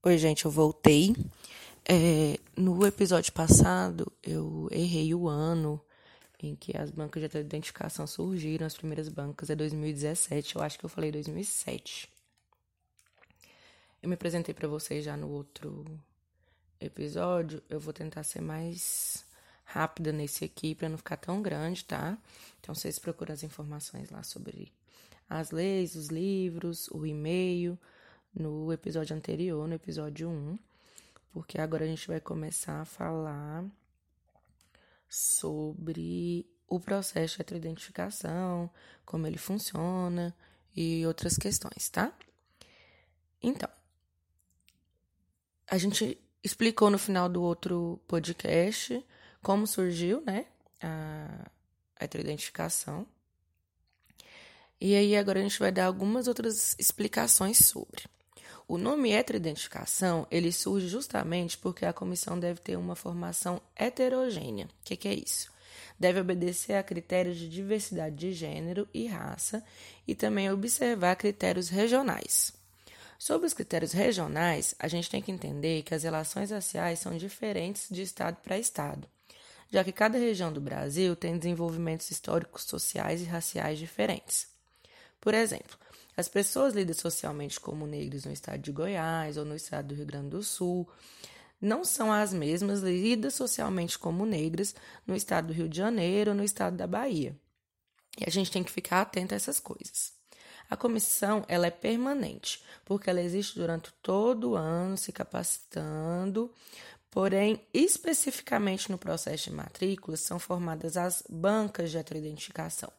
Oi, gente, eu voltei. É, no episódio passado, eu errei o ano em que as bancas de identificação surgiram, as primeiras bancas é 2017, eu acho que eu falei 2007. Eu me apresentei para vocês já no outro episódio, eu vou tentar ser mais rápida nesse aqui para não ficar tão grande, tá? Então vocês procuram as informações lá sobre as leis, os livros, o e-mail, no episódio anterior, no episódio 1, porque agora a gente vai começar a falar sobre o processo de heteroidentificação, como ele funciona e outras questões, tá? Então, a gente explicou no final do outro podcast como surgiu, né, a heteroidentificação. E aí agora a gente vai dar algumas outras explicações sobre. O nome heteroidentificação, ele surge justamente porque a comissão deve ter uma formação heterogênea. O que, que é isso? Deve obedecer a critérios de diversidade de gênero e raça e também observar critérios regionais. Sobre os critérios regionais, a gente tem que entender que as relações raciais são diferentes de estado para estado, já que cada região do Brasil tem desenvolvimentos históricos, sociais e raciais diferentes. Por exemplo, as pessoas lidas socialmente como negros no estado de Goiás ou no estado do Rio Grande do Sul não são as mesmas lidas socialmente como negras no estado do Rio de Janeiro ou no estado da Bahia. E a gente tem que ficar atento a essas coisas. A comissão ela é permanente, porque ela existe durante todo o ano, se capacitando, porém, especificamente no processo de matrícula, são formadas as bancas de heteroidentificação.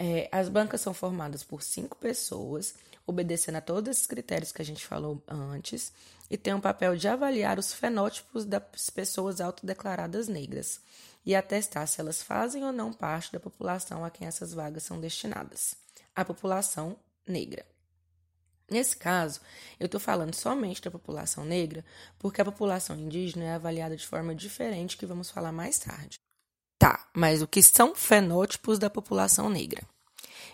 É, as bancas são formadas por cinco pessoas, obedecendo a todos esses critérios que a gente falou antes, e tem o papel de avaliar os fenótipos das pessoas autodeclaradas negras e atestar se elas fazem ou não parte da população a quem essas vagas são destinadas, a população negra. Nesse caso, eu estou falando somente da população negra, porque a população indígena é avaliada de forma diferente, que vamos falar mais tarde. Mas o que são fenótipos da população negra?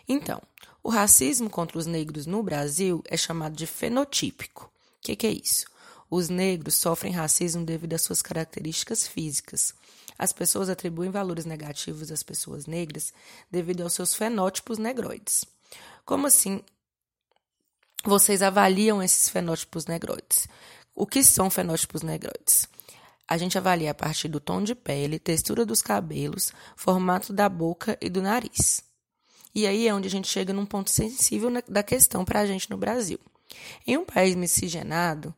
Então, o racismo contra os negros no Brasil é chamado de fenotípico. O que, que é isso? Os negros sofrem racismo devido às suas características físicas. As pessoas atribuem valores negativos às pessoas negras devido aos seus fenótipos negroides. Como assim vocês avaliam esses fenótipos negroides? O que são fenótipos negroides? A gente avalia a partir do tom de pele, textura dos cabelos, formato da boca e do nariz. E aí é onde a gente chega num ponto sensível da questão para a gente no Brasil. Em um país miscigenado,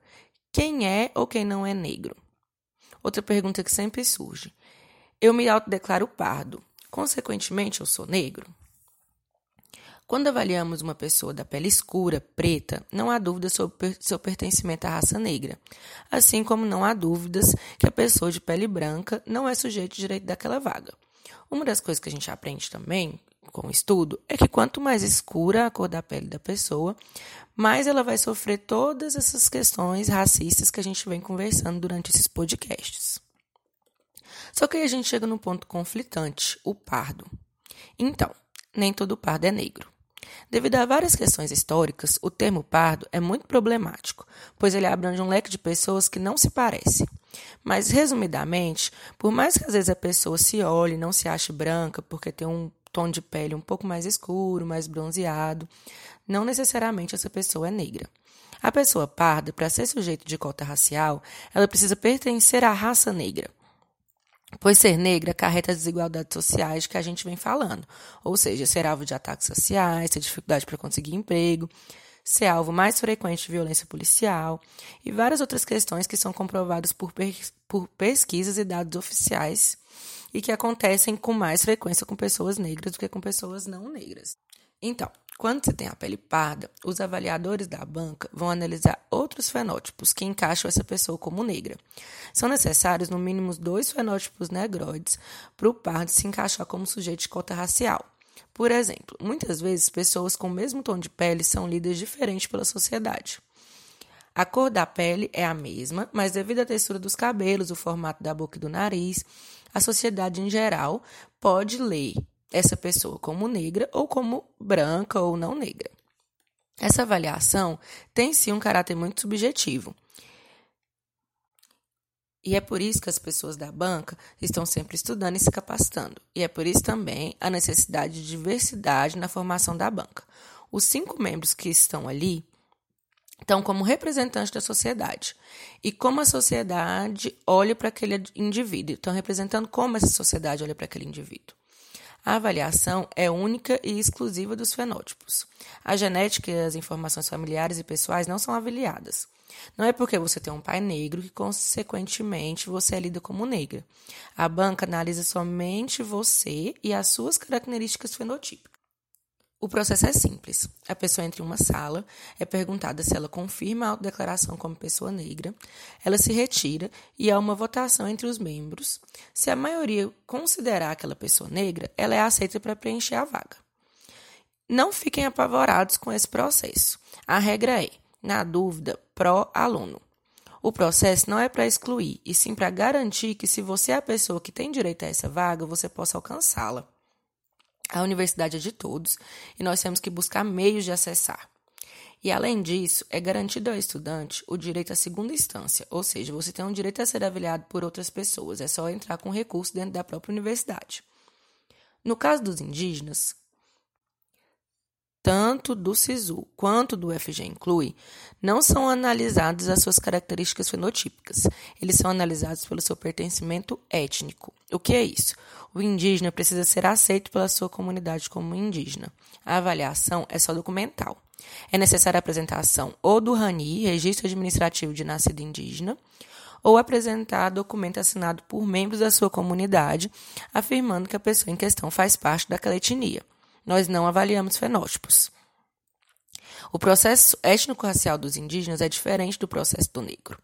quem é ou quem não é negro? Outra pergunta que sempre surge. Eu me autodeclaro pardo. Consequentemente, eu sou negro? Quando avaliamos uma pessoa da pele escura, preta, não há dúvida sobre seu pertencimento à raça negra, assim como não há dúvidas que a pessoa de pele branca não é sujeito direito daquela vaga. Uma das coisas que a gente aprende também com o estudo é que quanto mais escura a cor da pele da pessoa, mais ela vai sofrer todas essas questões racistas que a gente vem conversando durante esses podcasts. Só que aí a gente chega no ponto conflitante, o pardo. Então, nem todo pardo é negro. Devido a várias questões históricas, o termo pardo é muito problemático, pois ele abrange um leque de pessoas que não se parecem. Mas, resumidamente, por mais que às vezes a pessoa se olhe e não se ache branca porque tem um tom de pele um pouco mais escuro, mais bronzeado, não necessariamente essa pessoa é negra. A pessoa parda, para ser sujeito de cota racial, ela precisa pertencer à raça negra pois ser negra acarreta as desigualdades sociais que a gente vem falando, ou seja, ser alvo de ataques sociais, ter dificuldade para conseguir emprego, ser alvo mais frequente de violência policial e várias outras questões que são comprovadas por, por pesquisas e dados oficiais e que acontecem com mais frequência com pessoas negras do que com pessoas não negras. Então, quando você tem a pele parda, os avaliadores da banca vão analisar outros fenótipos que encaixam essa pessoa como negra. São necessários, no mínimo, dois fenótipos negroides para o pardo se encaixar como sujeito de cota racial. Por exemplo, muitas vezes pessoas com o mesmo tom de pele são lidas diferente pela sociedade. A cor da pele é a mesma, mas devido à textura dos cabelos, o formato da boca e do nariz, a sociedade em geral pode ler essa pessoa como negra ou como branca ou não negra. Essa avaliação tem sim um caráter muito subjetivo. E é por isso que as pessoas da banca estão sempre estudando e se capacitando. E é por isso também a necessidade de diversidade na formação da banca. Os cinco membros que estão ali estão como representantes da sociedade. E como a sociedade olha para aquele indivíduo. Estão representando como essa sociedade olha para aquele indivíduo. A avaliação é única e exclusiva dos fenótipos. A genética e as informações familiares e pessoais não são avaliadas. Não é porque você tem um pai negro que, consequentemente, você é lida como negra. A banca analisa somente você e as suas características fenotípicas. O processo é simples. A pessoa entra em uma sala, é perguntada se ela confirma a autodeclaração como pessoa negra, ela se retira e há uma votação entre os membros. Se a maioria considerar aquela pessoa negra, ela é aceita para preencher a vaga. Não fiquem apavorados com esse processo. A regra é na dúvida, pró-aluno. O processo não é para excluir, e sim para garantir que, se você é a pessoa que tem direito a essa vaga, você possa alcançá-la. A universidade é de todos e nós temos que buscar meios de acessar. E, além disso, é garantido ao estudante o direito à segunda instância, ou seja, você tem um direito a ser avaliado por outras pessoas, é só entrar com recurso dentro da própria universidade. No caso dos indígenas, tanto do SISU quanto do FG Inclui, não são analisadas as suas características fenotípicas. Eles são analisados pelo seu pertencimento étnico. O que é isso? O indígena precisa ser aceito pela sua comunidade como indígena. A avaliação é só documental. É necessária a apresentação ou do RANI, Registro Administrativo de Nascido Indígena, ou apresentar documento assinado por membros da sua comunidade, afirmando que a pessoa em questão faz parte daquela etnia nós não avaliamos fenótipos. O processo étnico-racial dos indígenas é diferente do processo do negro.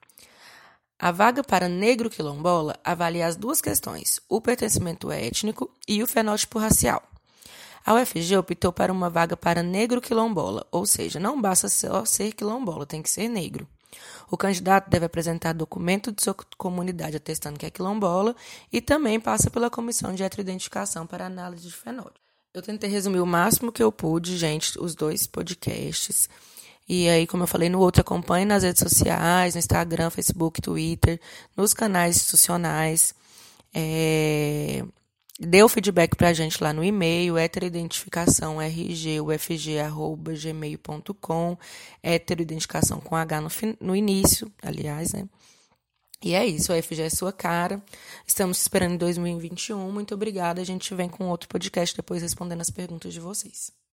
A vaga para negro quilombola avalia as duas questões, o pertencimento étnico e o fenótipo racial. A UFG optou para uma vaga para negro quilombola, ou seja, não basta só ser quilombola, tem que ser negro. O candidato deve apresentar documento de sua comunidade atestando que é quilombola e também passa pela comissão de heteroidentificação para análise de fenótipo. Eu tentei resumir o máximo que eu pude, gente, os dois podcasts. E aí, como eu falei no outro, acompanhe nas redes sociais, no Instagram, Facebook, Twitter, nos canais institucionais. É... Dê o feedback pra gente lá no e-mail, heteroidentificação rgufg.gmail.com, heteroidentificação com H no, no início, aliás, né? E é isso, a FG é sua cara. Estamos esperando em 2021. Muito obrigada. A gente vem com outro podcast depois respondendo as perguntas de vocês.